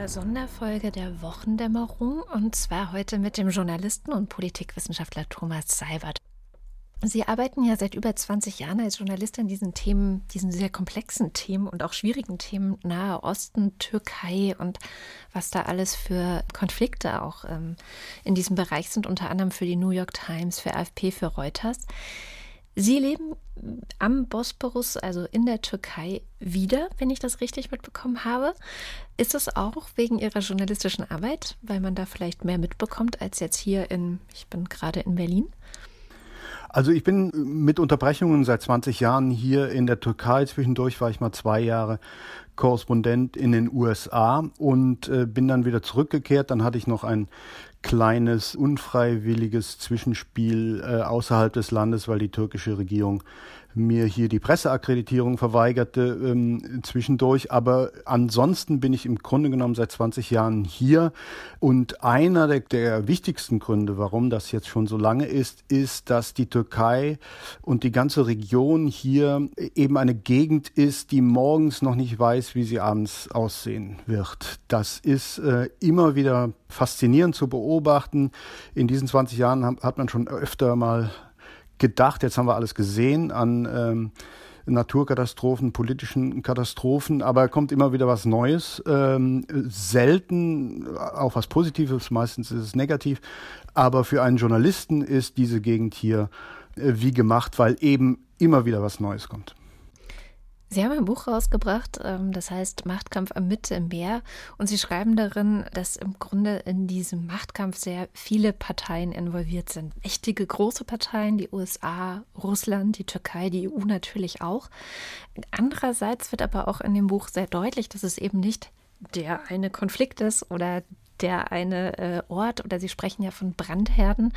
dieser Sonderfolge der Wochendämmerung und zwar heute mit dem Journalisten und Politikwissenschaftler Thomas Seibert. Sie arbeiten ja seit über 20 Jahren als Journalist an diesen Themen, diesen sehr komplexen Themen und auch schwierigen Themen Nahe Osten, Türkei und was da alles für Konflikte auch ähm, in diesem Bereich sind, unter anderem für die New York Times, für AFP, für Reuters. Sie leben am Bosporus, also in der Türkei, wieder, wenn ich das richtig mitbekommen habe. Ist es auch wegen Ihrer journalistischen Arbeit, weil man da vielleicht mehr mitbekommt als jetzt hier in, ich bin gerade in Berlin? Also ich bin mit Unterbrechungen seit 20 Jahren hier in der Türkei. Zwischendurch war ich mal zwei Jahre Korrespondent in den USA und äh, bin dann wieder zurückgekehrt. Dann hatte ich noch ein kleines, unfreiwilliges Zwischenspiel äh, außerhalb des Landes, weil die türkische Regierung mir hier die Presseakkreditierung verweigerte ähm, zwischendurch. Aber ansonsten bin ich im Grunde genommen seit 20 Jahren hier. Und einer der, der wichtigsten Gründe, warum das jetzt schon so lange ist, ist, dass die Türkei und die ganze Region hier eben eine Gegend ist, die morgens noch nicht weiß, wie sie abends aussehen wird. Das ist äh, immer wieder faszinierend zu beobachten. In diesen 20 Jahren hat man schon öfter mal gedacht, jetzt haben wir alles gesehen an ähm, Naturkatastrophen, politischen Katastrophen, aber kommt immer wieder was Neues. Ähm, selten auch was Positives, meistens ist es negativ. Aber für einen Journalisten ist diese Gegend hier äh, wie gemacht, weil eben immer wieder was Neues kommt. Sie haben ein Buch rausgebracht, ähm, das heißt Machtkampf am Mittelmeer. Und Sie schreiben darin, dass im Grunde in diesem Machtkampf sehr viele Parteien involviert sind. Mächtige große Parteien, die USA, Russland, die Türkei, die EU natürlich auch. Andererseits wird aber auch in dem Buch sehr deutlich, dass es eben nicht der eine Konflikt ist oder der eine äh, Ort oder Sie sprechen ja von Brandherden,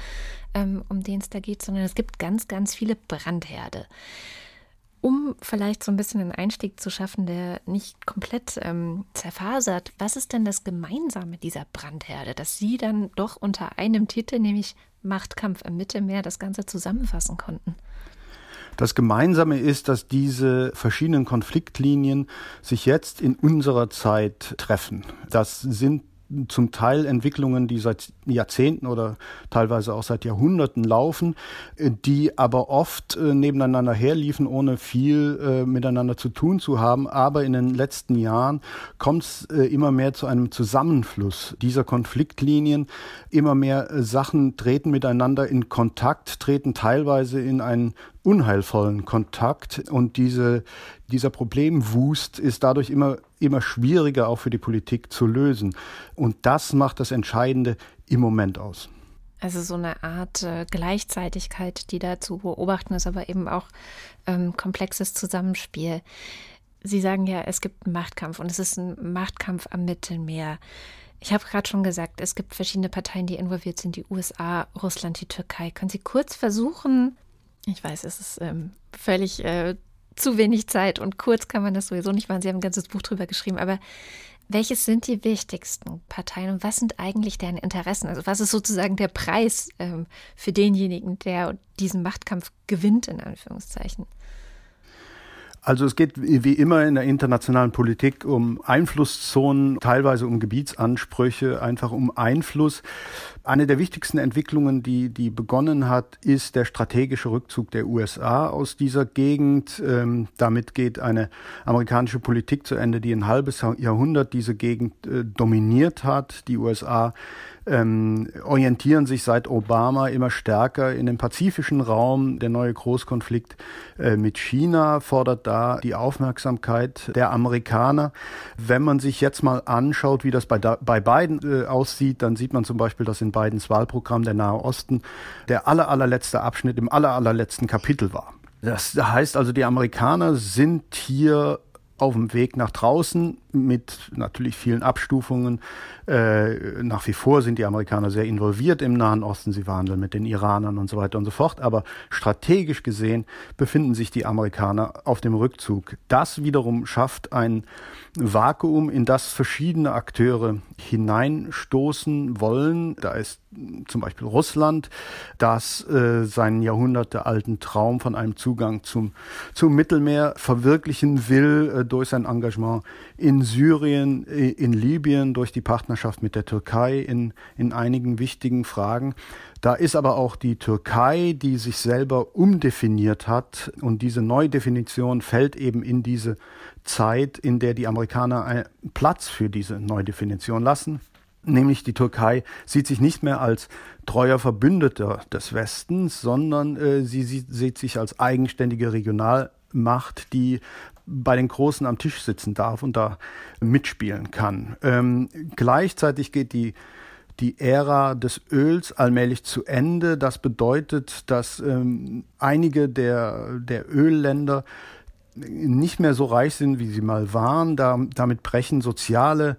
ähm, um den es da geht, sondern es gibt ganz, ganz viele Brandherde. Um vielleicht so ein bisschen einen Einstieg zu schaffen, der nicht komplett ähm, zerfasert, was ist denn das Gemeinsame dieser Brandherde, dass Sie dann doch unter einem Titel, nämlich Machtkampf im Mittelmeer, das Ganze zusammenfassen konnten? Das Gemeinsame ist, dass diese verschiedenen Konfliktlinien sich jetzt in unserer Zeit treffen. Das sind zum Teil Entwicklungen, die seit Jahrzehnten oder teilweise auch seit Jahrhunderten laufen, äh, die aber oft äh, nebeneinander herliefen, ohne viel äh, miteinander zu tun zu haben. Aber in den letzten Jahren kommt es immer mehr zu einem Zusammenfluss dieser Konfliktlinien. Immer mehr Sachen treten miteinander in Kontakt, treten teilweise in einen unheilvollen Kontakt und diese, dieser Problemwust ist dadurch immer, immer schwieriger auch für die Politik zu lösen. Und das macht das Entscheidende im Moment aus. Also so eine Art äh, Gleichzeitigkeit, die da zu beobachten ist, aber eben auch ähm, komplexes Zusammenspiel. Sie sagen ja, es gibt einen Machtkampf und es ist ein Machtkampf am Mittelmeer. Ich habe gerade schon gesagt, es gibt verschiedene Parteien, die involviert sind, die USA, Russland, die Türkei. Können Sie kurz versuchen, ich weiß, es ist ähm, völlig äh, zu wenig Zeit und kurz kann man das sowieso nicht machen. Sie haben ein ganzes Buch drüber geschrieben, aber welches sind die wichtigsten Parteien und was sind eigentlich deren Interessen? Also was ist sozusagen der Preis ähm, für denjenigen, der diesen Machtkampf gewinnt, in Anführungszeichen? Also es geht wie immer in der internationalen Politik um Einflusszonen, teilweise um Gebietsansprüche, einfach um Einfluss. Eine der wichtigsten Entwicklungen, die, die begonnen hat, ist der strategische Rückzug der USA aus dieser Gegend. Ähm, damit geht eine amerikanische Politik zu Ende, die ein halbes Jahrhundert diese Gegend äh, dominiert hat. Die USA ähm, orientieren sich seit Obama immer stärker in den pazifischen Raum. Der neue Großkonflikt äh, mit China fordert da die Aufmerksamkeit der Amerikaner. Wenn man sich jetzt mal anschaut, wie das bei, bei Biden äh, aussieht, dann sieht man zum Beispiel, dass in Bidens Wahlprogramm der Nahe Osten der aller, allerletzte Abschnitt im aller, allerletzten Kapitel war. Das heißt also, die Amerikaner sind hier auf dem Weg nach draußen mit natürlich vielen Abstufungen. Äh, nach wie vor sind die Amerikaner sehr involviert im Nahen Osten. Sie verhandeln mit den Iranern und so weiter und so fort. Aber strategisch gesehen befinden sich die Amerikaner auf dem Rückzug. Das wiederum schafft ein Vakuum, in das verschiedene Akteure hineinstoßen wollen. Da ist zum Beispiel Russland, das äh, seinen jahrhundertealten Traum von einem Zugang zum, zum Mittelmeer verwirklichen will äh, durch sein Engagement in Syrien, in Libyen durch die Partnerschaft mit der Türkei in, in einigen wichtigen Fragen. Da ist aber auch die Türkei, die sich selber umdefiniert hat und diese Neudefinition fällt eben in diese Zeit, in der die Amerikaner einen Platz für diese Neudefinition lassen. Nämlich die Türkei sieht sich nicht mehr als treuer Verbündeter des Westens, sondern äh, sie sieht, sieht sich als eigenständige Regionalmacht, die bei den Großen am Tisch sitzen darf und da mitspielen kann. Ähm, gleichzeitig geht die die Ära des Öls allmählich zu Ende. Das bedeutet, dass ähm, einige der, der Ölländer nicht mehr so reich sind, wie sie mal waren. Da, damit brechen soziale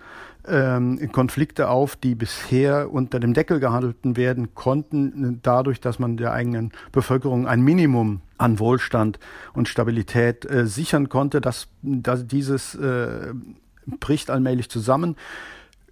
ähm, Konflikte auf, die bisher unter dem Deckel gehandelten werden konnten, dadurch, dass man der eigenen Bevölkerung ein Minimum an Wohlstand und Stabilität äh, sichern konnte. Das, das, dieses äh, bricht allmählich zusammen.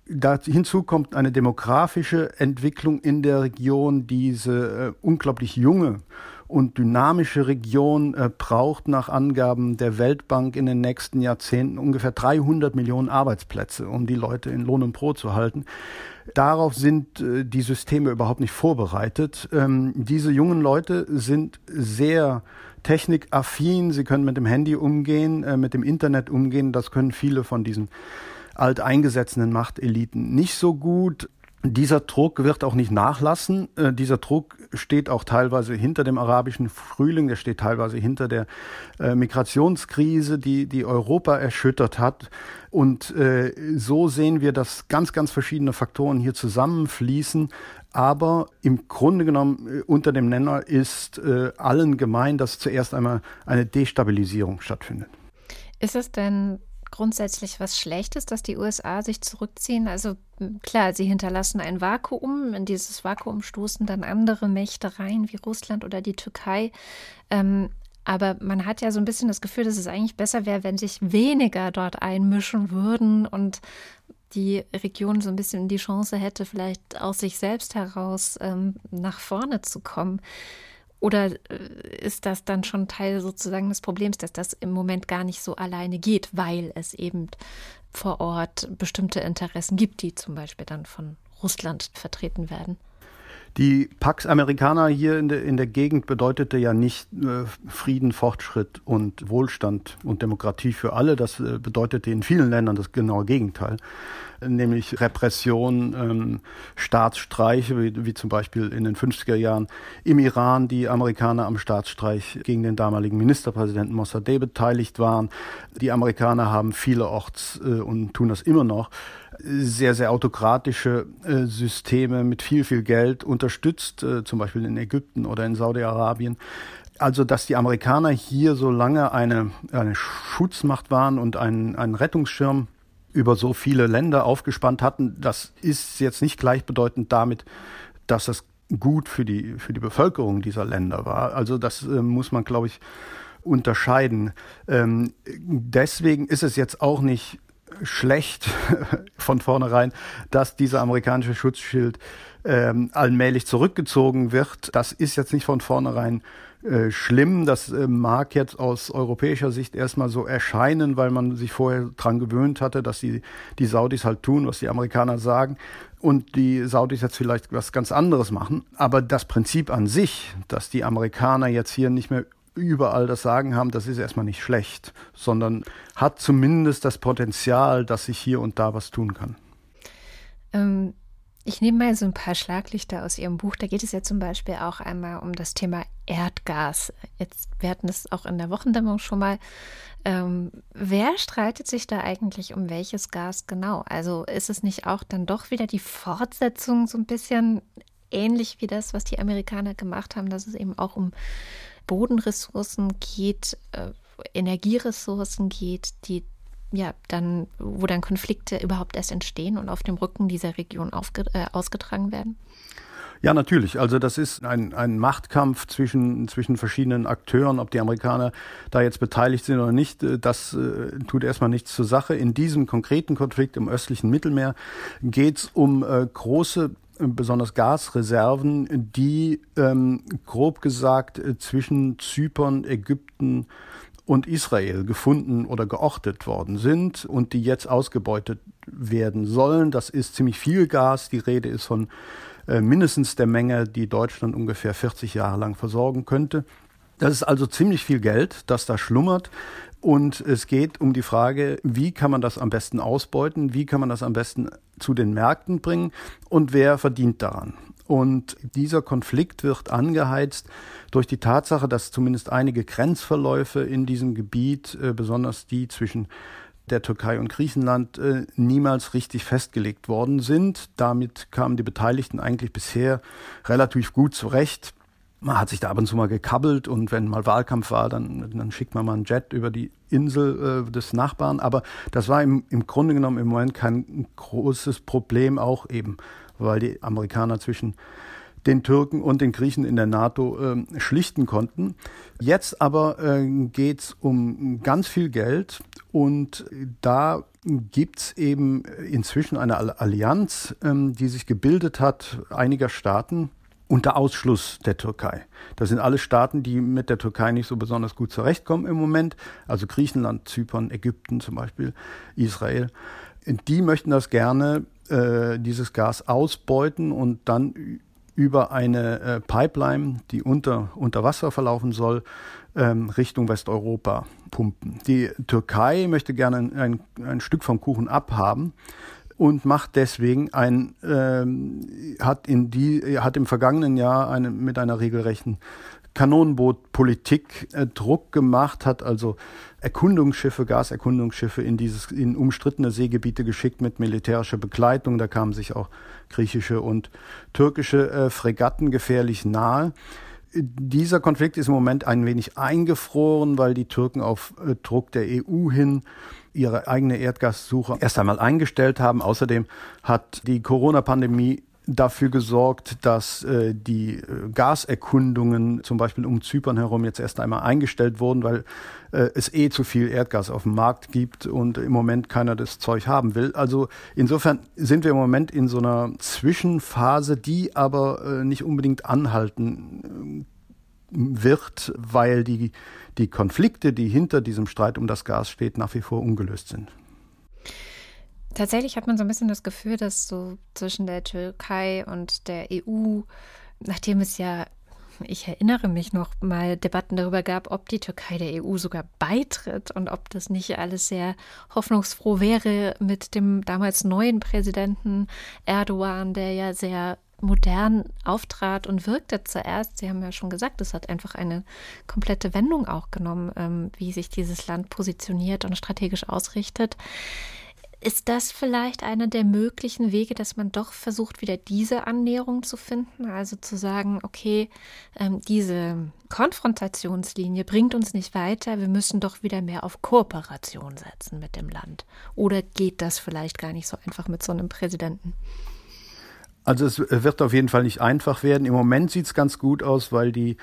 Da, hinzu kommt eine demografische Entwicklung in der Region, diese äh, unglaublich junge und dynamische Region äh, braucht nach Angaben der Weltbank in den nächsten Jahrzehnten ungefähr 300 Millionen Arbeitsplätze, um die Leute in Lohn und Brot zu halten. Darauf sind äh, die Systeme überhaupt nicht vorbereitet. Ähm, diese jungen Leute sind sehr technikaffin, sie können mit dem Handy umgehen, äh, mit dem Internet umgehen, das können viele von diesen alteingesessenen Machteliten nicht so gut. Dieser Druck wird auch nicht nachlassen. Äh, dieser Druck steht auch teilweise hinter dem arabischen Frühling, der steht teilweise hinter der äh, Migrationskrise, die, die Europa erschüttert hat. Und äh, so sehen wir, dass ganz, ganz verschiedene Faktoren hier zusammenfließen. Aber im Grunde genommen äh, unter dem Nenner ist äh, allen gemein, dass zuerst einmal eine Destabilisierung stattfindet. Ist es denn grundsätzlich was Schlechtes, dass die USA sich zurückziehen? Also klar, sie hinterlassen ein Vakuum. In dieses Vakuum stoßen dann andere Mächte rein, wie Russland oder die Türkei. Ähm, aber man hat ja so ein bisschen das Gefühl, dass es eigentlich besser wäre, wenn sich weniger dort einmischen würden und die Region so ein bisschen die Chance hätte, vielleicht aus sich selbst heraus ähm, nach vorne zu kommen. Oder äh, ist das dann schon Teil sozusagen des Problems, dass das im Moment gar nicht so alleine geht, weil es eben vor Ort bestimmte Interessen gibt, die zum Beispiel dann von Russland vertreten werden? Die Pax Americana hier in der, in der Gegend bedeutete ja nicht äh, Frieden, Fortschritt und Wohlstand und Demokratie für alle. Das äh, bedeutete in vielen Ländern das genaue Gegenteil, nämlich Repression, ähm, Staatsstreiche, wie, wie zum Beispiel in den 50er Jahren im Iran die Amerikaner am Staatsstreich gegen den damaligen Ministerpräsidenten Mossadegh beteiligt waren. Die Amerikaner haben vielerorts äh, und tun das immer noch sehr, sehr autokratische äh, Systeme mit viel, viel Geld unterstützt, äh, zum Beispiel in Ägypten oder in Saudi-Arabien. Also, dass die Amerikaner hier so lange eine, eine Schutzmacht waren und einen, Rettungsschirm über so viele Länder aufgespannt hatten, das ist jetzt nicht gleichbedeutend damit, dass das gut für die, für die Bevölkerung dieser Länder war. Also das äh, muss man, glaube ich, unterscheiden. Ähm, deswegen ist es jetzt auch nicht schlecht von vornherein, dass dieser amerikanische Schutzschild ähm, allmählich zurückgezogen wird. Das ist jetzt nicht von vornherein äh, schlimm. Das äh, mag jetzt aus europäischer Sicht erstmal so erscheinen, weil man sich vorher dran gewöhnt hatte, dass die, die Saudis halt tun, was die Amerikaner sagen und die Saudis jetzt vielleicht was ganz anderes machen. Aber das Prinzip an sich, dass die Amerikaner jetzt hier nicht mehr überall das Sagen haben, das ist erstmal nicht schlecht, sondern hat zumindest das Potenzial, dass sich hier und da was tun kann. Ähm, ich nehme mal so ein paar Schlaglichter aus Ihrem Buch. Da geht es ja zum Beispiel auch einmal um das Thema Erdgas. Jetzt, wir hatten es auch in der Wochendämmerung schon mal. Ähm, wer streitet sich da eigentlich um welches Gas genau? Also ist es nicht auch dann doch wieder die Fortsetzung so ein bisschen ähnlich wie das, was die Amerikaner gemacht haben, dass es eben auch um Bodenressourcen geht, äh, Energieressourcen geht, die ja dann, wo dann Konflikte überhaupt erst entstehen und auf dem Rücken dieser Region äh, ausgetragen werden? Ja, natürlich. Also das ist ein, ein Machtkampf zwischen, zwischen verschiedenen Akteuren, ob die Amerikaner da jetzt beteiligt sind oder nicht, das äh, tut erstmal nichts zur Sache. In diesem konkreten Konflikt im östlichen Mittelmeer geht es um äh, große besonders Gasreserven, die ähm, grob gesagt äh, zwischen Zypern, Ägypten und Israel gefunden oder geortet worden sind und die jetzt ausgebeutet werden sollen. Das ist ziemlich viel Gas. Die Rede ist von äh, mindestens der Menge, die Deutschland ungefähr 40 Jahre lang versorgen könnte. Das ist also ziemlich viel Geld, das da schlummert. Und es geht um die Frage, wie kann man das am besten ausbeuten, wie kann man das am besten zu den Märkten bringen und wer verdient daran. Und dieser Konflikt wird angeheizt durch die Tatsache, dass zumindest einige Grenzverläufe in diesem Gebiet, äh, besonders die zwischen der Türkei und Griechenland äh, niemals richtig festgelegt worden sind. Damit kamen die Beteiligten eigentlich bisher relativ gut zurecht. Man hat sich da ab und zu mal gekabbelt und wenn mal Wahlkampf war, dann, dann schickt man mal einen Jet über die Insel äh, des Nachbarn. Aber das war im, im Grunde genommen im Moment kein großes Problem, auch eben, weil die Amerikaner zwischen den Türken und den Griechen in der NATO äh, schlichten konnten. Jetzt aber äh, geht es um ganz viel Geld und da gibt es eben inzwischen eine Allianz, ähm, die sich gebildet hat, einiger Staaten unter Ausschluss der Türkei. Das sind alle Staaten, die mit der Türkei nicht so besonders gut zurechtkommen im Moment, also Griechenland, Zypern, Ägypten zum Beispiel, Israel. Die möchten das gerne, äh, dieses Gas ausbeuten und dann über eine äh, Pipeline, die unter, unter Wasser verlaufen soll, ähm, Richtung Westeuropa pumpen. Die Türkei möchte gerne ein, ein, Stück vom Kuchen abhaben und macht deswegen ein, ähm, hat in die, hat im vergangenen Jahr eine, mit einer regelrechten Kanonenbootpolitik äh, Druck gemacht, hat also Erkundungsschiffe, Gaserkundungsschiffe in dieses in umstrittene Seegebiete geschickt mit militärischer Begleitung. Da kamen sich auch griechische und türkische äh, Fregatten gefährlich nahe. Dieser Konflikt ist im Moment ein wenig eingefroren, weil die Türken auf äh, Druck der EU hin ihre eigene Erdgassuche erst einmal eingestellt haben. Außerdem hat die Corona-Pandemie dafür gesorgt, dass äh, die äh, Gaserkundungen zum Beispiel um Zypern herum jetzt erst einmal eingestellt wurden, weil äh, es eh zu viel Erdgas auf dem Markt gibt und im Moment keiner das Zeug haben will. Also insofern sind wir im Moment in so einer Zwischenphase, die aber äh, nicht unbedingt anhalten äh, wird, weil die, die Konflikte, die hinter diesem Streit um das Gas steht, nach wie vor ungelöst sind. Tatsächlich hat man so ein bisschen das Gefühl, dass so zwischen der Türkei und der EU, nachdem es ja, ich erinnere mich noch mal, Debatten darüber gab, ob die Türkei der EU sogar beitritt und ob das nicht alles sehr hoffnungsfroh wäre mit dem damals neuen Präsidenten Erdogan, der ja sehr modern auftrat und wirkte zuerst. Sie haben ja schon gesagt, es hat einfach eine komplette Wendung auch genommen, ähm, wie sich dieses Land positioniert und strategisch ausrichtet. Ist das vielleicht einer der möglichen Wege, dass man doch versucht, wieder diese Annäherung zu finden? Also zu sagen, okay, ähm, diese Konfrontationslinie bringt uns nicht weiter, wir müssen doch wieder mehr auf Kooperation setzen mit dem Land. Oder geht das vielleicht gar nicht so einfach mit so einem Präsidenten? Also es wird auf jeden Fall nicht einfach werden. Im Moment sieht es ganz gut aus, weil die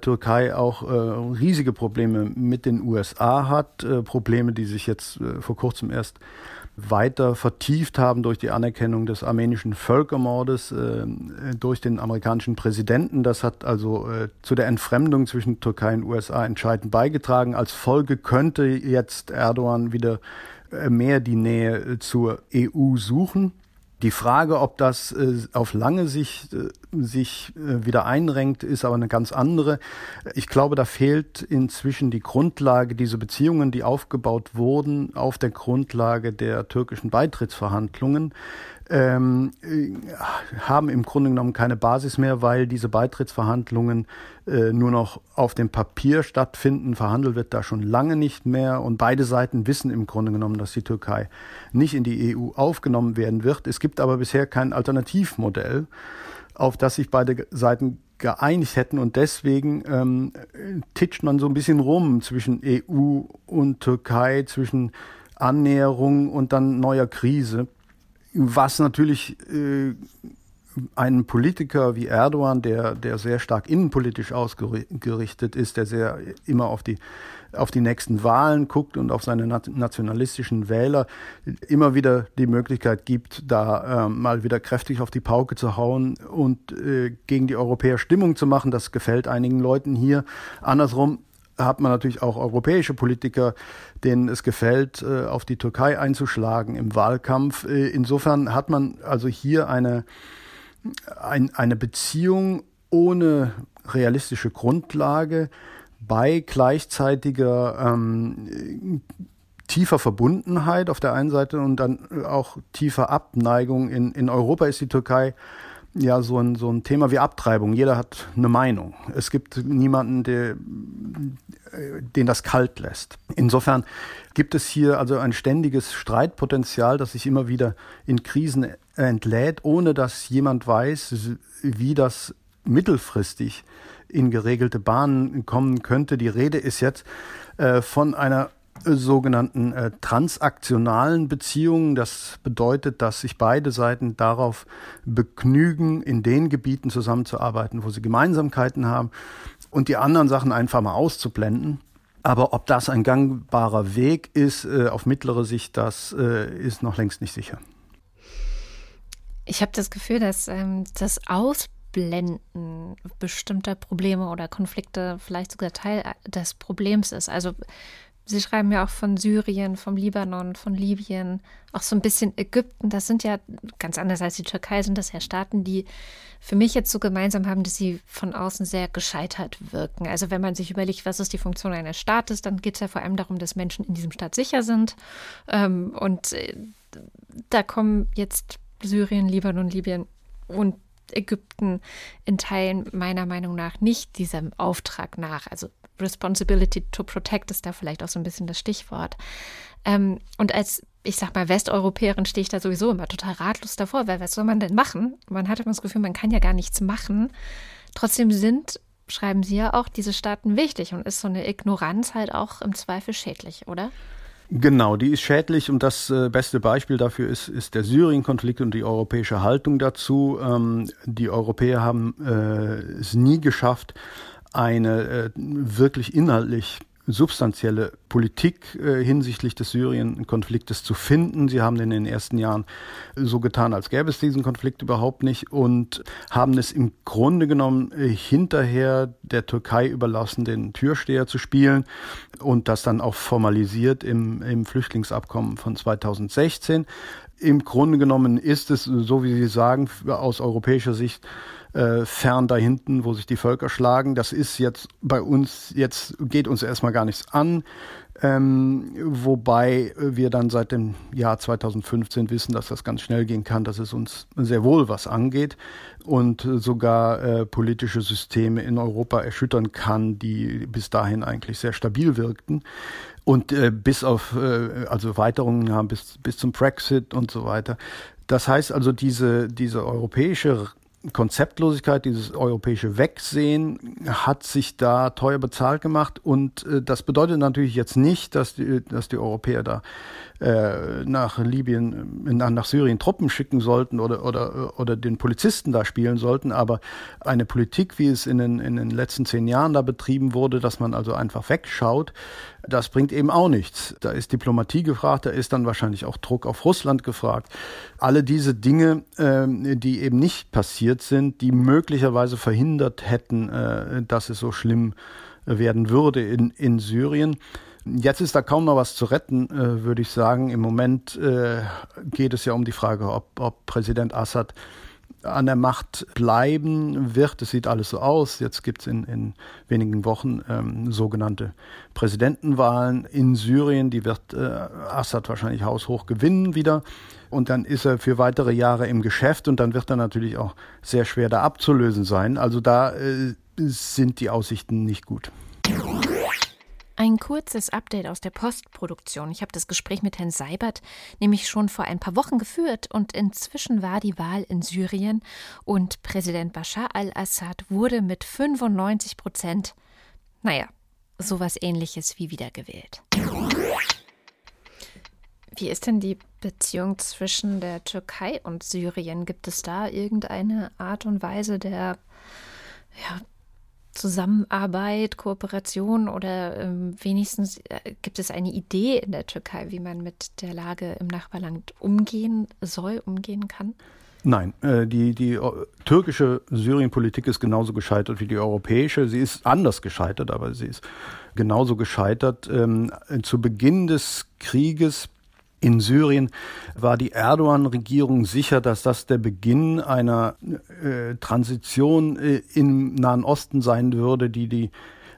Türkei auch äh, riesige Probleme mit den USA hat. Äh, Probleme, die sich jetzt äh, vor kurzem erst weiter vertieft haben durch die Anerkennung des armenischen Völkermordes äh, durch den amerikanischen Präsidenten. Das hat also äh, zu der Entfremdung zwischen Türkei und USA entscheidend beigetragen. Als Folge könnte jetzt Erdogan wieder äh, mehr die Nähe äh, zur EU suchen. Die Frage, ob das äh, auf lange Sicht äh, sich äh, wieder einrenkt, ist aber eine ganz andere. Ich glaube, da fehlt inzwischen die Grundlage, diese Beziehungen, die aufgebaut wurden auf der Grundlage der türkischen Beitrittsverhandlungen, ähm, äh, haben im Grunde genommen keine Basis mehr, weil diese Beitrittsverhandlungen äh, nur noch auf dem Papier stattfinden. Verhandelt wird da schon lange nicht mehr und beide Seiten wissen im Grunde genommen, dass die Türkei nicht in die EU aufgenommen werden wird. Es gibt aber bisher kein Alternativmodell, auf das sich beide Seiten geeinigt hätten und deswegen ähm, titscht man so ein bisschen rum zwischen EU und Türkei, zwischen Annäherung und dann neuer Krise was natürlich äh, einen Politiker wie Erdogan, der, der sehr stark innenpolitisch ausgerichtet ist, der sehr immer auf die, auf die nächsten Wahlen guckt und auf seine nationalistischen Wähler, immer wieder die Möglichkeit gibt, da äh, mal wieder kräftig auf die Pauke zu hauen und äh, gegen die Europäer Stimmung zu machen. Das gefällt einigen Leuten hier. Andersrum hat man natürlich auch europäische Politiker, denen es gefällt, äh, auf die Türkei einzuschlagen im Wahlkampf. Äh, insofern hat man also hier eine, ein, eine Beziehung ohne realistische Grundlage bei gleichzeitiger ähm, tiefer Verbundenheit auf der einen Seite und dann auch tiefer Abneigung. In, in Europa ist die Türkei ja so ein, so ein Thema wie Abtreibung. Jeder hat eine Meinung. Es gibt niemanden, der, den das kalt lässt. Insofern gibt es hier also ein ständiges Streitpotenzial, das sich immer wieder in Krisen entlädt, ohne dass jemand weiß, wie das mittelfristig in geregelte Bahnen kommen könnte. Die Rede ist jetzt äh, von einer sogenannten äh, transaktionalen Beziehungen. Das bedeutet, dass sich beide Seiten darauf begnügen, in den Gebieten zusammenzuarbeiten, wo sie Gemeinsamkeiten haben und die anderen Sachen einfach mal auszublenden. Aber ob das ein gangbarer Weg ist, äh, auf mittlere Sicht, das äh, ist noch längst nicht sicher. Ich habe das Gefühl, dass ähm, das Ausblenden bestimmter Probleme oder Konflikte vielleicht sogar Teil des Problems ist. Also Sie schreiben ja auch von Syrien, vom Libanon, von Libyen, auch so ein bisschen Ägypten. Das sind ja ganz anders als die Türkei, sind das ja Staaten, die für mich jetzt so gemeinsam haben, dass sie von außen sehr gescheitert wirken. Also wenn man sich überlegt, was ist die Funktion eines Staates, dann geht es ja vor allem darum, dass Menschen in diesem Staat sicher sind. Ähm, und äh, da kommen jetzt Syrien, Libanon, Libyen und Ägypten in Teilen meiner Meinung nach nicht diesem Auftrag nach. Also Responsibility to Protect ist da vielleicht auch so ein bisschen das Stichwort. Ähm, und als, ich sag mal, Westeuropäerin stehe ich da sowieso immer total ratlos davor, weil was soll man denn machen? Man hat immer das Gefühl, man kann ja gar nichts machen. Trotzdem sind, schreiben Sie ja auch, diese Staaten wichtig und ist so eine Ignoranz halt auch im Zweifel schädlich, oder? Genau, die ist schädlich und das äh, beste Beispiel dafür ist, ist der Syrien-Konflikt und die europäische Haltung dazu. Ähm, die Europäer haben äh, es nie geschafft, eine äh, wirklich inhaltlich substanzielle Politik äh, hinsichtlich des Syrien-Konfliktes zu finden. Sie haben in den ersten Jahren so getan, als gäbe es diesen Konflikt überhaupt nicht und haben es im Grunde genommen äh, hinterher der Türkei überlassen, den Türsteher zu spielen und das dann auch formalisiert im, im Flüchtlingsabkommen von 2016. Im Grunde genommen ist es, so wie Sie sagen, aus europäischer Sicht äh, fern da hinten, wo sich die Völker schlagen. Das ist jetzt bei uns, jetzt geht uns erstmal gar nichts an. Ähm, wobei wir dann seit dem Jahr 2015 wissen, dass das ganz schnell gehen kann, dass es uns sehr wohl was angeht und sogar äh, politische Systeme in Europa erschüttern kann, die bis dahin eigentlich sehr stabil wirkten und äh, bis auf äh, also Weiterungen haben bis bis zum Brexit und so weiter. Das heißt also diese diese europäische Konzeptlosigkeit, dieses europäische Wegsehen hat sich da teuer bezahlt gemacht und äh, das bedeutet natürlich jetzt nicht, dass die, dass die Europäer da äh, nach Libyen, äh, nach, nach Syrien Truppen schicken sollten oder, oder, oder den Polizisten da spielen sollten, aber eine Politik, wie es in den, in den letzten zehn Jahren da betrieben wurde, dass man also einfach wegschaut, das bringt eben auch nichts. Da ist Diplomatie gefragt, da ist dann wahrscheinlich auch Druck auf Russland gefragt. Alle diese Dinge, äh, die eben nicht passiert sind, die möglicherweise verhindert hätten, äh, dass es so schlimm werden würde in, in Syrien. Jetzt ist da kaum noch was zu retten, äh, würde ich sagen. Im Moment äh, geht es ja um die Frage, ob, ob Präsident Assad an der Macht bleiben wird. Es sieht alles so aus. Jetzt gibt es in, in wenigen Wochen ähm, sogenannte Präsidentenwahlen in Syrien. Die wird äh, Assad wahrscheinlich haushoch gewinnen wieder. Und dann ist er für weitere Jahre im Geschäft und dann wird er natürlich auch sehr schwer da abzulösen sein. Also da äh, sind die Aussichten nicht gut. Ein kurzes Update aus der Postproduktion. Ich habe das Gespräch mit Herrn Seibert nämlich schon vor ein paar Wochen geführt und inzwischen war die Wahl in Syrien und Präsident Bashar al-Assad wurde mit 95 Prozent, naja, sowas ähnliches wie wiedergewählt. Wie ist denn die Beziehung zwischen der Türkei und Syrien? Gibt es da irgendeine Art und Weise der ja, Zusammenarbeit, Kooperation oder ähm, wenigstens äh, gibt es eine Idee in der Türkei, wie man mit der Lage im Nachbarland umgehen soll, umgehen kann? Nein, äh, die, die äh, türkische Syrien-Politik ist genauso gescheitert wie die europäische. Sie ist anders gescheitert, aber sie ist genauso gescheitert. Ähm, zu Beginn des Krieges in Syrien war die Erdogan-Regierung sicher, dass das der Beginn einer äh, Transition äh, im Nahen Osten sein würde, die die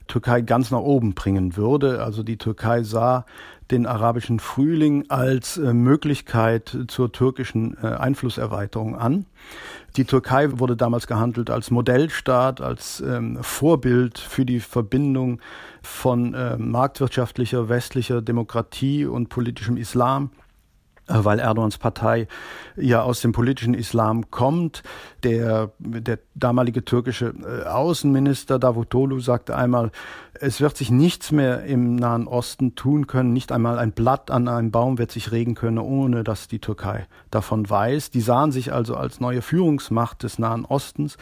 Türkei ganz nach oben bringen würde. Also die Türkei sah den arabischen Frühling als äh, Möglichkeit zur türkischen äh, Einflusserweiterung an. Die Türkei wurde damals gehandelt als Modellstaat, als ähm, Vorbild für die Verbindung von äh, marktwirtschaftlicher westlicher Demokratie und politischem Islam weil Erdogans Partei ja aus dem politischen Islam kommt. Der, der damalige türkische äh, Außenminister Davutoglu sagte einmal, es wird sich nichts mehr im Nahen Osten tun können, nicht einmal ein Blatt an einem Baum wird sich regen können, ohne dass die Türkei davon weiß. Die sahen sich also als neue Führungsmacht des Nahen Ostens.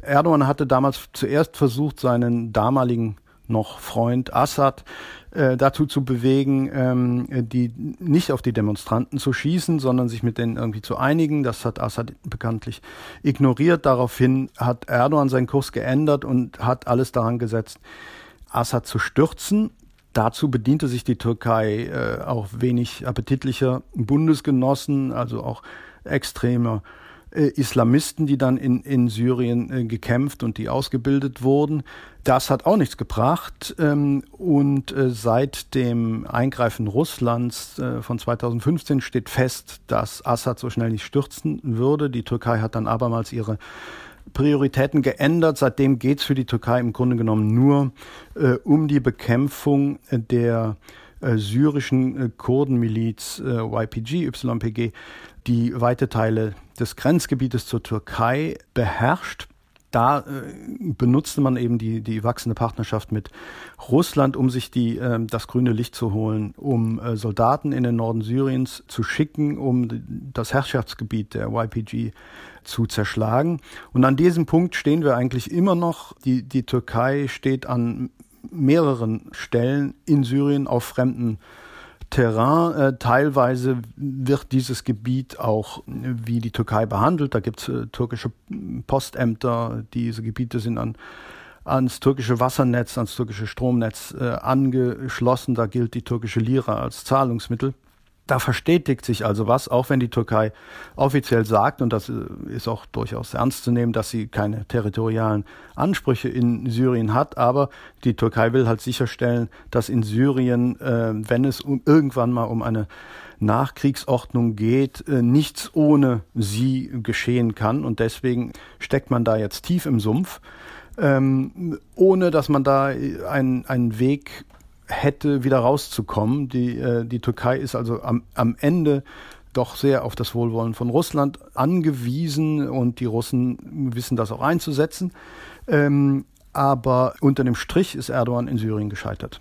Erdogan hatte damals zuerst versucht, seinen damaligen noch Freund Assad äh, dazu zu bewegen, ähm, die nicht auf die Demonstranten zu schießen, sondern sich mit denen irgendwie zu einigen. Das hat Assad bekanntlich ignoriert. Daraufhin hat Erdogan seinen Kurs geändert und hat alles daran gesetzt, Assad zu stürzen. Dazu bediente sich die Türkei äh, auch wenig appetitlicher Bundesgenossen, also auch extremer äh, Islamisten, die dann in, in Syrien äh, gekämpft und die ausgebildet wurden. Das hat auch nichts gebracht. Ähm, und äh, seit dem Eingreifen Russlands äh, von 2015 steht fest, dass Assad so schnell nicht stürzen würde. Die Türkei hat dann abermals ihre Prioritäten geändert. Seitdem geht es für die Türkei im Grunde genommen nur äh, um die Bekämpfung der syrischen äh, Kurdenmiliz äh, YPG, YPG, die weite Teile des Grenzgebietes zur Türkei beherrscht. Da äh, benutzte man eben die, die wachsende Partnerschaft mit Russland, um sich die, äh, das grüne Licht zu holen, um äh, Soldaten in den Norden Syriens zu schicken, um das Herrschaftsgebiet der YPG zu zerschlagen. Und an diesem Punkt stehen wir eigentlich immer noch. Die, die Türkei steht an mehreren Stellen in Syrien auf fremden Terrain. Äh, teilweise wird dieses Gebiet auch wie die Türkei behandelt. Da gibt es äh, türkische Postämter. Diese Gebiete sind an ans türkische Wassernetz, ans türkische Stromnetz äh, angeschlossen. Da gilt die türkische Lira als Zahlungsmittel. Da verstetigt sich also was, auch wenn die Türkei offiziell sagt, und das äh, ist auch durchaus ernst zu nehmen, dass sie keine territorialen Ansprüche in Syrien hat, aber die Türkei will halt sicherstellen, dass in Syrien, äh, wenn es um, irgendwann mal um eine Nachkriegsordnung geht, äh, nichts ohne sie geschehen kann. Und deswegen steckt man da jetzt tief im Sumpf, ähm, ohne dass man da einen, einen Weg hätte, wieder rauszukommen. Die, äh, die Türkei ist also am, am Ende doch sehr auf das Wohlwollen von Russland angewiesen und die Russen wissen das auch einzusetzen. Ähm, aber unter dem Strich ist Erdogan in Syrien gescheitert.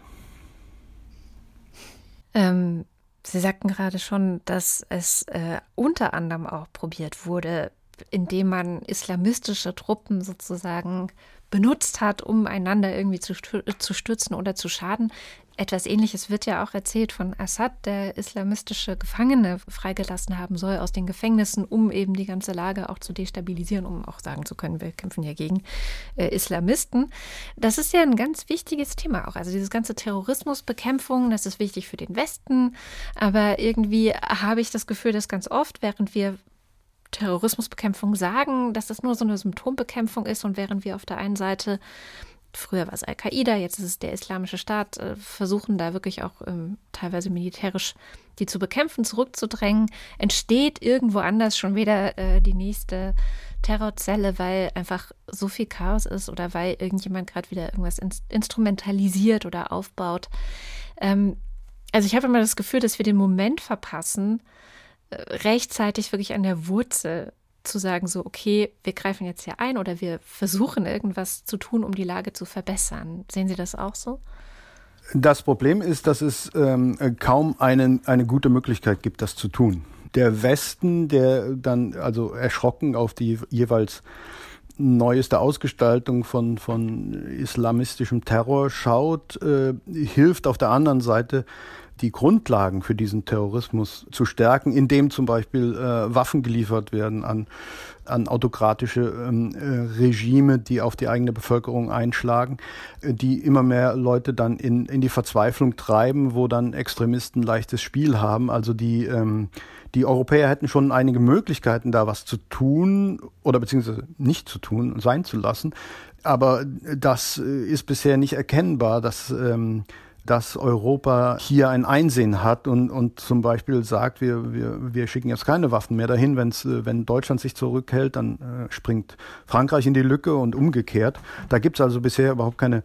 Ähm, Sie sagten gerade schon, dass es äh, unter anderem auch probiert wurde, indem man islamistische Truppen sozusagen benutzt hat, um einander irgendwie zu, zu stürzen oder zu schaden. Etwas Ähnliches wird ja auch erzählt von Assad, der islamistische Gefangene freigelassen haben soll aus den Gefängnissen, um eben die ganze Lage auch zu destabilisieren, um auch sagen zu können, wir kämpfen ja gegen äh, Islamisten. Das ist ja ein ganz wichtiges Thema auch. Also dieses ganze Terrorismusbekämpfung, das ist wichtig für den Westen. Aber irgendwie habe ich das Gefühl, dass ganz oft, während wir Terrorismusbekämpfung sagen, dass das nur so eine Symptombekämpfung ist und während wir auf der einen Seite früher war es Al-Qaida, jetzt ist es der Islamische Staat, äh, versuchen da wirklich auch ähm, teilweise militärisch die zu bekämpfen, zurückzudrängen, entsteht irgendwo anders schon wieder äh, die nächste Terrorzelle, weil einfach so viel Chaos ist oder weil irgendjemand gerade wieder irgendwas in instrumentalisiert oder aufbaut. Ähm, also ich habe immer das Gefühl, dass wir den Moment verpassen, rechtzeitig wirklich an der Wurzel zu sagen, so, okay, wir greifen jetzt hier ein oder wir versuchen irgendwas zu tun, um die Lage zu verbessern. Sehen Sie das auch so? Das Problem ist, dass es ähm, kaum einen, eine gute Möglichkeit gibt, das zu tun. Der Westen, der dann also erschrocken auf die jeweils neueste Ausgestaltung von, von islamistischem Terror schaut, äh, hilft auf der anderen Seite die Grundlagen für diesen Terrorismus zu stärken, indem zum Beispiel äh, Waffen geliefert werden an, an autokratische ähm, äh, Regime, die auf die eigene Bevölkerung einschlagen, äh, die immer mehr Leute dann in, in die Verzweiflung treiben, wo dann Extremisten leichtes Spiel haben. Also die, ähm, die Europäer hätten schon einige Möglichkeiten, da was zu tun oder beziehungsweise nicht zu tun, sein zu lassen. Aber das äh, ist bisher nicht erkennbar, dass ähm, dass Europa hier ein Einsehen hat und, und zum Beispiel sagt, wir, wir, wir schicken jetzt keine Waffen mehr dahin. Wenn's, äh, wenn Deutschland sich zurückhält, dann äh, springt Frankreich in die Lücke und umgekehrt. Da gibt es also bisher überhaupt keine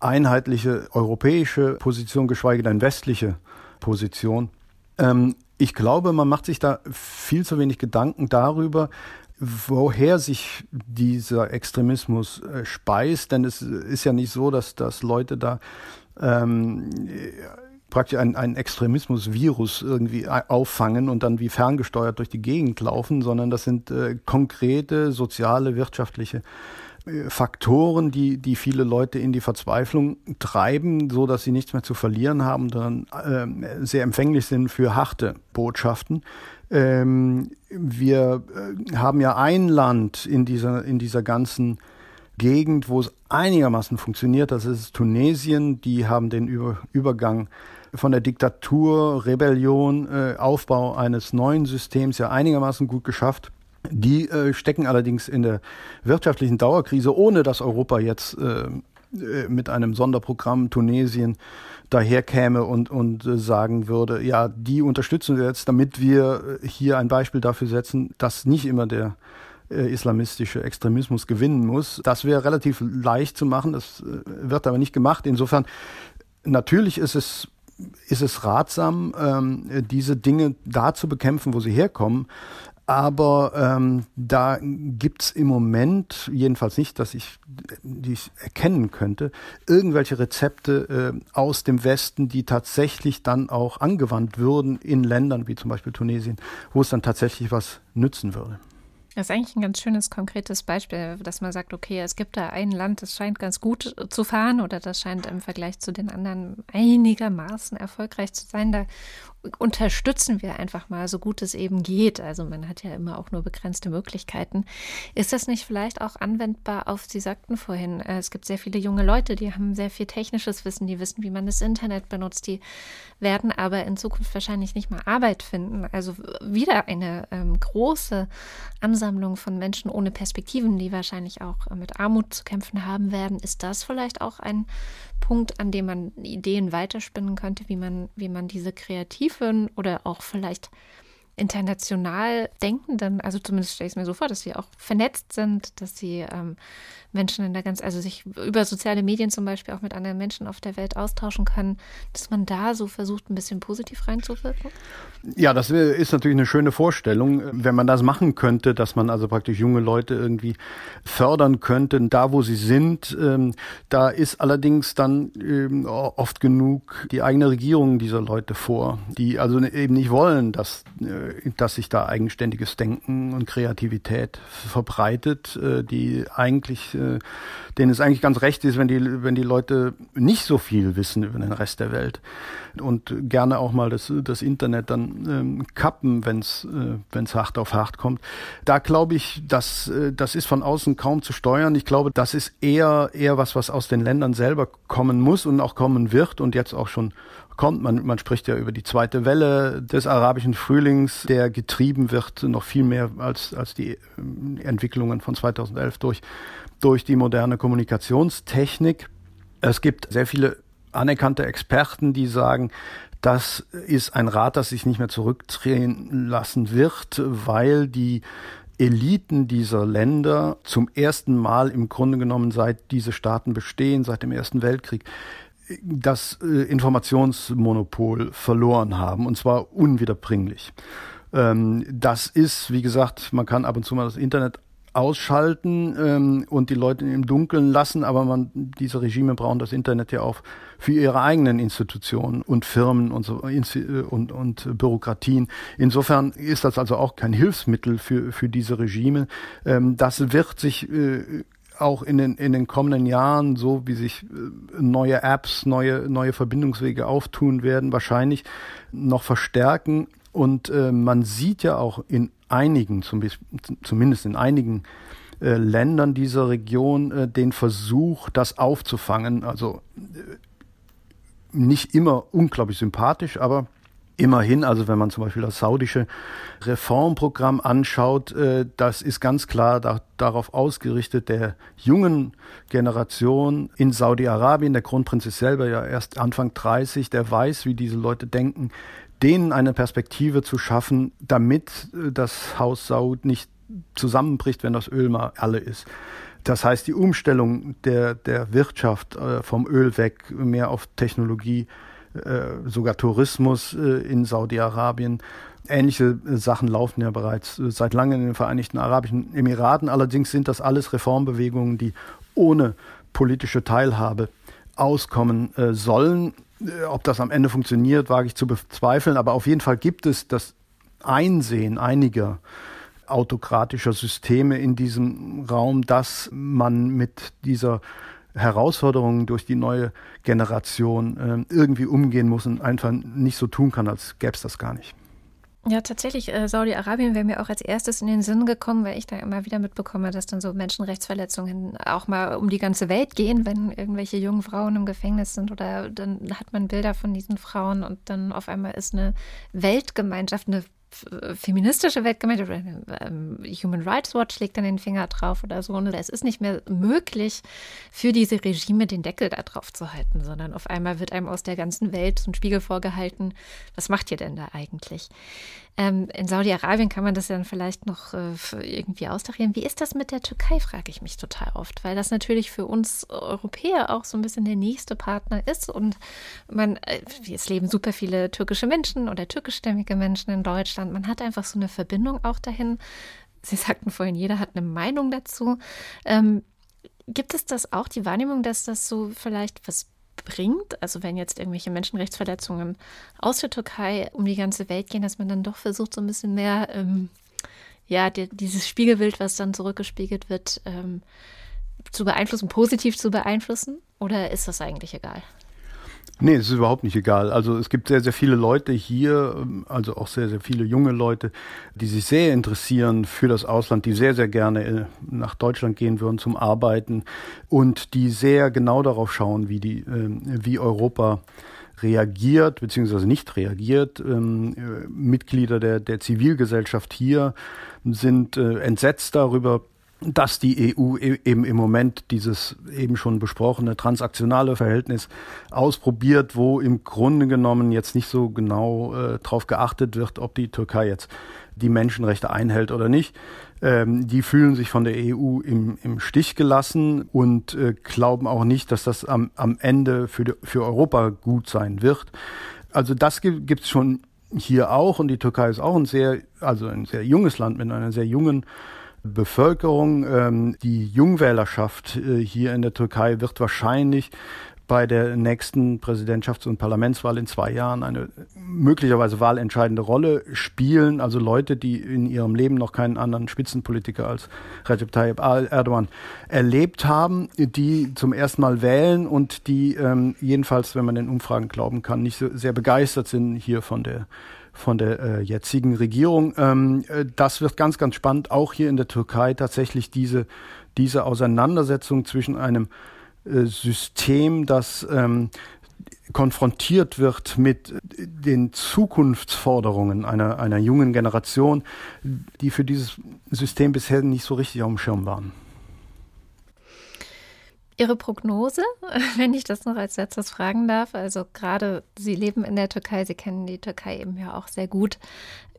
einheitliche europäische Position, geschweige denn westliche Position. Ähm, ich glaube, man macht sich da viel zu wenig Gedanken darüber, woher sich dieser Extremismus äh, speist, denn es ist ja nicht so, dass, dass Leute da ähm, praktisch ein, ein Extremismus-Virus irgendwie auffangen und dann wie ferngesteuert durch die Gegend laufen, sondern das sind äh, konkrete soziale, wirtschaftliche äh, Faktoren, die, die viele Leute in die Verzweiflung treiben, so dass sie nichts mehr zu verlieren haben, dann äh, sehr empfänglich sind für harte Botschaften. Ähm, wir äh, haben ja ein Land in dieser, in dieser ganzen Gegend, wo es einigermaßen funktioniert. Das ist Tunesien. Die haben den Über Übergang von der Diktatur, Rebellion, äh, Aufbau eines neuen Systems ja einigermaßen gut geschafft. Die äh, stecken allerdings in der wirtschaftlichen Dauerkrise, ohne dass Europa jetzt äh, äh mit einem Sonderprogramm Tunesien daherkäme und, und äh, sagen würde, ja, die unterstützen wir jetzt, damit wir äh, hier ein Beispiel dafür setzen, dass nicht immer der islamistische Extremismus gewinnen muss. Das wäre relativ leicht zu machen, das äh, wird aber nicht gemacht. Insofern, natürlich ist es ist es ratsam, ähm, diese Dinge da zu bekämpfen, wo sie herkommen. Aber ähm, da gibt's im Moment, jedenfalls nicht, dass ich die ich erkennen könnte, irgendwelche Rezepte äh, aus dem Westen, die tatsächlich dann auch angewandt würden in Ländern wie zum Beispiel Tunesien, wo es dann tatsächlich was nützen würde. Das ist eigentlich ein ganz schönes, konkretes Beispiel, dass man sagt, okay, es gibt da ein Land, das scheint ganz gut zu fahren oder das scheint im Vergleich zu den anderen einigermaßen erfolgreich zu sein. Da unterstützen wir einfach mal, so gut es eben geht. Also man hat ja immer auch nur begrenzte Möglichkeiten. Ist das nicht vielleicht auch anwendbar auf, Sie sagten vorhin, äh, es gibt sehr viele junge Leute, die haben sehr viel technisches Wissen, die wissen, wie man das Internet benutzt, die werden aber in Zukunft wahrscheinlich nicht mal Arbeit finden. Also wieder eine ähm, große Ansammlung von Menschen ohne Perspektiven, die wahrscheinlich auch äh, mit Armut zu kämpfen haben werden. Ist das vielleicht auch ein Punkt, an dem man Ideen weiterspinnen könnte, wie man, wie man diese kreativen oder auch vielleicht international denkenden, also zumindest stelle ich es mir so vor, dass sie auch vernetzt sind, dass sie ähm, Menschen in der ganz, also sich über soziale Medien zum Beispiel auch mit anderen Menschen auf der Welt austauschen können, dass man da so versucht, ein bisschen positiv reinzuwirken? Ja, das ist natürlich eine schöne Vorstellung, wenn man das machen könnte, dass man also praktisch junge Leute irgendwie fördern könnte, da wo sie sind. Ähm, da ist allerdings dann ähm, oft genug die eigene Regierung dieser Leute vor, die also eben nicht wollen, dass, äh, dass sich da eigenständiges Denken und Kreativität verbreitet, äh, die eigentlich äh, denen es eigentlich ganz recht ist, wenn die, wenn die Leute nicht so viel wissen über den Rest der Welt und gerne auch mal das, das Internet dann ähm, kappen, wenn es äh, wenn's hart auf hart kommt. Da glaube ich, dass, äh, das ist von außen kaum zu steuern. Ich glaube, das ist eher, eher was, was aus den Ländern selber kommen muss und auch kommen wird und jetzt auch schon kommt. Man, man spricht ja über die zweite Welle des arabischen Frühlings, der getrieben wird noch viel mehr als, als die ähm, Entwicklungen von 2011 durch, durch die moderne Kommunikationstechnik. Es gibt sehr viele anerkannte Experten, die sagen, das ist ein Rat, das sich nicht mehr zurückdrehen lassen wird, weil die Eliten dieser Länder zum ersten Mal im Grunde genommen seit diese Staaten bestehen, seit dem Ersten Weltkrieg, das äh, Informationsmonopol verloren haben, und zwar unwiederbringlich. Ähm, das ist, wie gesagt, man kann ab und zu mal das Internet ausschalten ähm, und die Leute im Dunkeln lassen, aber man, diese Regime brauchen das Internet ja auch für ihre eigenen Institutionen und Firmen und so äh, und, und Bürokratien. Insofern ist das also auch kein Hilfsmittel für, für diese Regime. Ähm, das wird sich äh, auch in den, in den kommenden Jahren, so wie sich äh, neue Apps, neue, neue Verbindungswege auftun werden, wahrscheinlich noch verstärken. Und äh, man sieht ja auch in einigen, zumindest in einigen äh, Ländern dieser Region, äh, den Versuch, das aufzufangen. Also äh, nicht immer unglaublich sympathisch, aber Immerhin, also wenn man zum Beispiel das saudische Reformprogramm anschaut, äh, das ist ganz klar da, darauf ausgerichtet, der jungen Generation in Saudi-Arabien, der Kronprinz ist selber ja erst Anfang 30, der weiß, wie diese Leute denken, denen eine Perspektive zu schaffen, damit äh, das Haus Saud nicht zusammenbricht, wenn das Öl mal alle ist. Das heißt, die Umstellung der, der Wirtschaft äh, vom Öl weg mehr auf Technologie sogar Tourismus äh, in Saudi-Arabien. Ähnliche äh, Sachen laufen ja bereits seit langem in den Vereinigten Arabischen Emiraten. Allerdings sind das alles Reformbewegungen, die ohne politische Teilhabe auskommen sollen. Ob das am Ende funktioniert, wage ich zu bezweifeln. Aber auf jeden Fall gibt es das Einsehen einiger autokratischer Systeme in diesem Raum, dass man mit dieser Herausforderungen durch die neue Generation äh, irgendwie umgehen muss und einfach nicht so tun kann, als gäbe es das gar nicht. Ja, tatsächlich, äh, Saudi-Arabien wäre mir auch als erstes in den Sinn gekommen, weil ich da immer wieder mitbekomme, dass dann so Menschenrechtsverletzungen auch mal um die ganze Welt gehen, wenn irgendwelche jungen Frauen im Gefängnis sind oder dann hat man Bilder von diesen Frauen und dann auf einmal ist eine Weltgemeinschaft, eine feministische Weltgemeinde ähm, Human Rights Watch legt dann den Finger drauf oder so. Und es ist nicht mehr möglich, für diese Regime den Deckel da drauf zu halten, sondern auf einmal wird einem aus der ganzen Welt so ein Spiegel vorgehalten, was macht ihr denn da eigentlich? Ähm, in Saudi-Arabien kann man das dann vielleicht noch äh, irgendwie austarieren. Wie ist das mit der Türkei, frage ich mich total oft, weil das natürlich für uns Europäer auch so ein bisschen der nächste Partner ist. Und man, äh, es leben super viele türkische Menschen oder türkischstämmige Menschen in Deutschland. Man hat einfach so eine Verbindung auch dahin. Sie sagten vorhin, jeder hat eine Meinung dazu. Ähm, gibt es das auch, die Wahrnehmung, dass das so vielleicht was bringt, also wenn jetzt irgendwelche Menschenrechtsverletzungen aus der Türkei um die ganze Welt gehen, dass man dann doch versucht, so ein bisschen mehr, ähm, ja, die, dieses Spiegelbild, was dann zurückgespiegelt wird, ähm, zu beeinflussen, positiv zu beeinflussen? Oder ist das eigentlich egal? Nee, es ist überhaupt nicht egal. Also es gibt sehr, sehr viele Leute hier, also auch sehr, sehr viele junge Leute, die sich sehr interessieren für das Ausland, die sehr, sehr gerne äh, nach Deutschland gehen würden zum Arbeiten und die sehr genau darauf schauen, wie die, ähm, wie Europa reagiert beziehungsweise nicht reagiert. Ähm, äh, Mitglieder der, der Zivilgesellschaft hier sind äh, entsetzt darüber, dass die EU e-, eben im Moment dieses eben schon besprochene transaktionale Verhältnis ausprobiert, wo im Grunde genommen jetzt nicht so genau äh, darauf geachtet wird, ob die Türkei jetzt die Menschenrechte einhält oder nicht. Ähm, die fühlen sich von der EU im, im Stich gelassen und äh, glauben auch nicht, dass das am, am Ende für, die, für Europa gut sein wird. Also das gibt es schon hier auch und die Türkei ist auch ein sehr, also ein sehr junges Land mit einer sehr jungen Bevölkerung. Ähm, die Jungwählerschaft äh, hier in der Türkei wird wahrscheinlich bei der nächsten Präsidentschafts- und Parlamentswahl in zwei Jahren eine möglicherweise wahlentscheidende Rolle spielen. Also Leute, die in ihrem Leben noch keinen anderen Spitzenpolitiker als Recep Tayyip Erdogan erlebt haben, die zum ersten Mal wählen und die ähm, jedenfalls, wenn man den Umfragen glauben kann, nicht so sehr begeistert sind hier von der von der äh, jetzigen Regierung. Ähm, äh, das wird ganz, ganz spannend, auch hier in der Türkei tatsächlich diese, diese Auseinandersetzung zwischen einem äh, System, das ähm, konfrontiert wird mit den Zukunftsforderungen einer, einer jungen Generation, die für dieses System bisher nicht so richtig auf dem Schirm waren. Ihre Prognose, wenn ich das noch als letztes fragen darf, also gerade Sie leben in der Türkei, Sie kennen die Türkei eben ja auch sehr gut.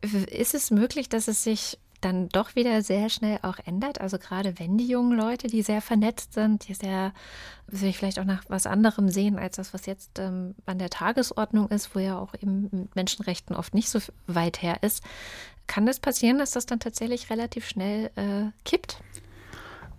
Ist es möglich, dass es sich dann doch wieder sehr schnell auch ändert? Also gerade wenn die jungen Leute, die sehr vernetzt sind, die sehr sich vielleicht auch nach was anderem sehen als das, was jetzt ähm, an der Tagesordnung ist, wo ja auch eben mit Menschenrechten oft nicht so weit her ist, kann das passieren, dass das dann tatsächlich relativ schnell äh, kippt?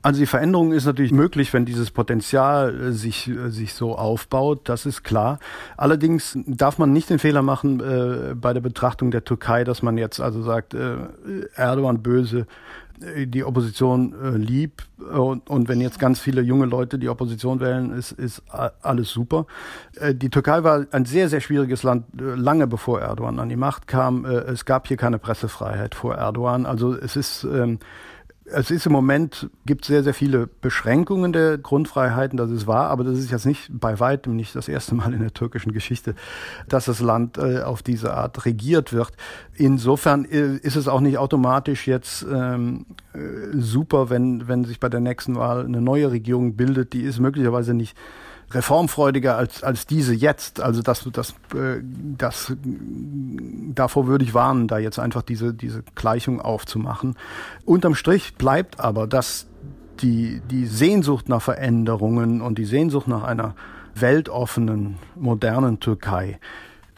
Also die Veränderung ist natürlich möglich, wenn dieses Potenzial äh, sich, äh, sich so aufbaut, das ist klar. Allerdings darf man nicht den Fehler machen äh, bei der Betrachtung der Türkei, dass man jetzt also sagt, äh, Erdogan böse, äh, die Opposition äh, lieb und, und wenn jetzt ganz viele junge Leute die Opposition wählen, ist, ist alles super. Äh, die Türkei war ein sehr, sehr schwieriges Land, lange bevor Erdogan an die Macht kam. Äh, es gab hier keine Pressefreiheit vor Erdogan. Also es ist ähm, es ist im Moment, gibt sehr, sehr viele Beschränkungen der Grundfreiheiten, das ist wahr, aber das ist jetzt nicht bei weitem nicht das erste Mal in der türkischen Geschichte, dass das Land äh, auf diese Art regiert wird. Insofern äh, ist es auch nicht automatisch jetzt ähm, äh, super, wenn, wenn sich bei der nächsten Wahl eine neue Regierung bildet, die ist möglicherweise nicht reformfreudiger als, als diese jetzt. Also das, das, äh, das, davor würde ich warnen, da jetzt einfach diese, diese Gleichung aufzumachen. Unterm Strich bleibt aber, dass die, die Sehnsucht nach Veränderungen und die Sehnsucht nach einer weltoffenen, modernen Türkei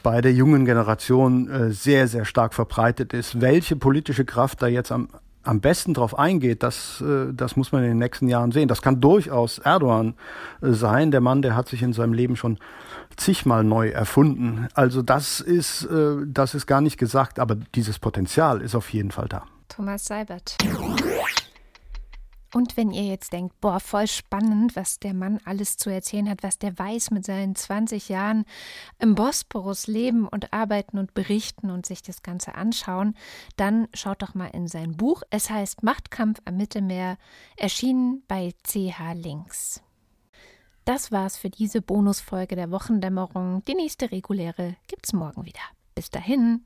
bei der jungen Generation äh, sehr, sehr stark verbreitet ist. Welche politische Kraft da jetzt am am besten darauf eingeht, das, äh, das muss man in den nächsten Jahren sehen. Das kann durchaus Erdogan äh, sein. Der Mann, der hat sich in seinem Leben schon zigmal neu erfunden. Also das ist, äh, das ist gar nicht gesagt, aber dieses Potenzial ist auf jeden Fall da. Thomas Seibert. Und wenn ihr jetzt denkt, boah, voll spannend, was der Mann alles zu erzählen hat, was der weiß mit seinen 20 Jahren im Bosporus leben und arbeiten und berichten und sich das Ganze anschauen, dann schaut doch mal in sein Buch. Es heißt Machtkampf am Mittelmeer, erschienen bei CH Links. Das war's für diese Bonusfolge der Wochendämmerung. Die nächste reguläre gibt's morgen wieder. Bis dahin.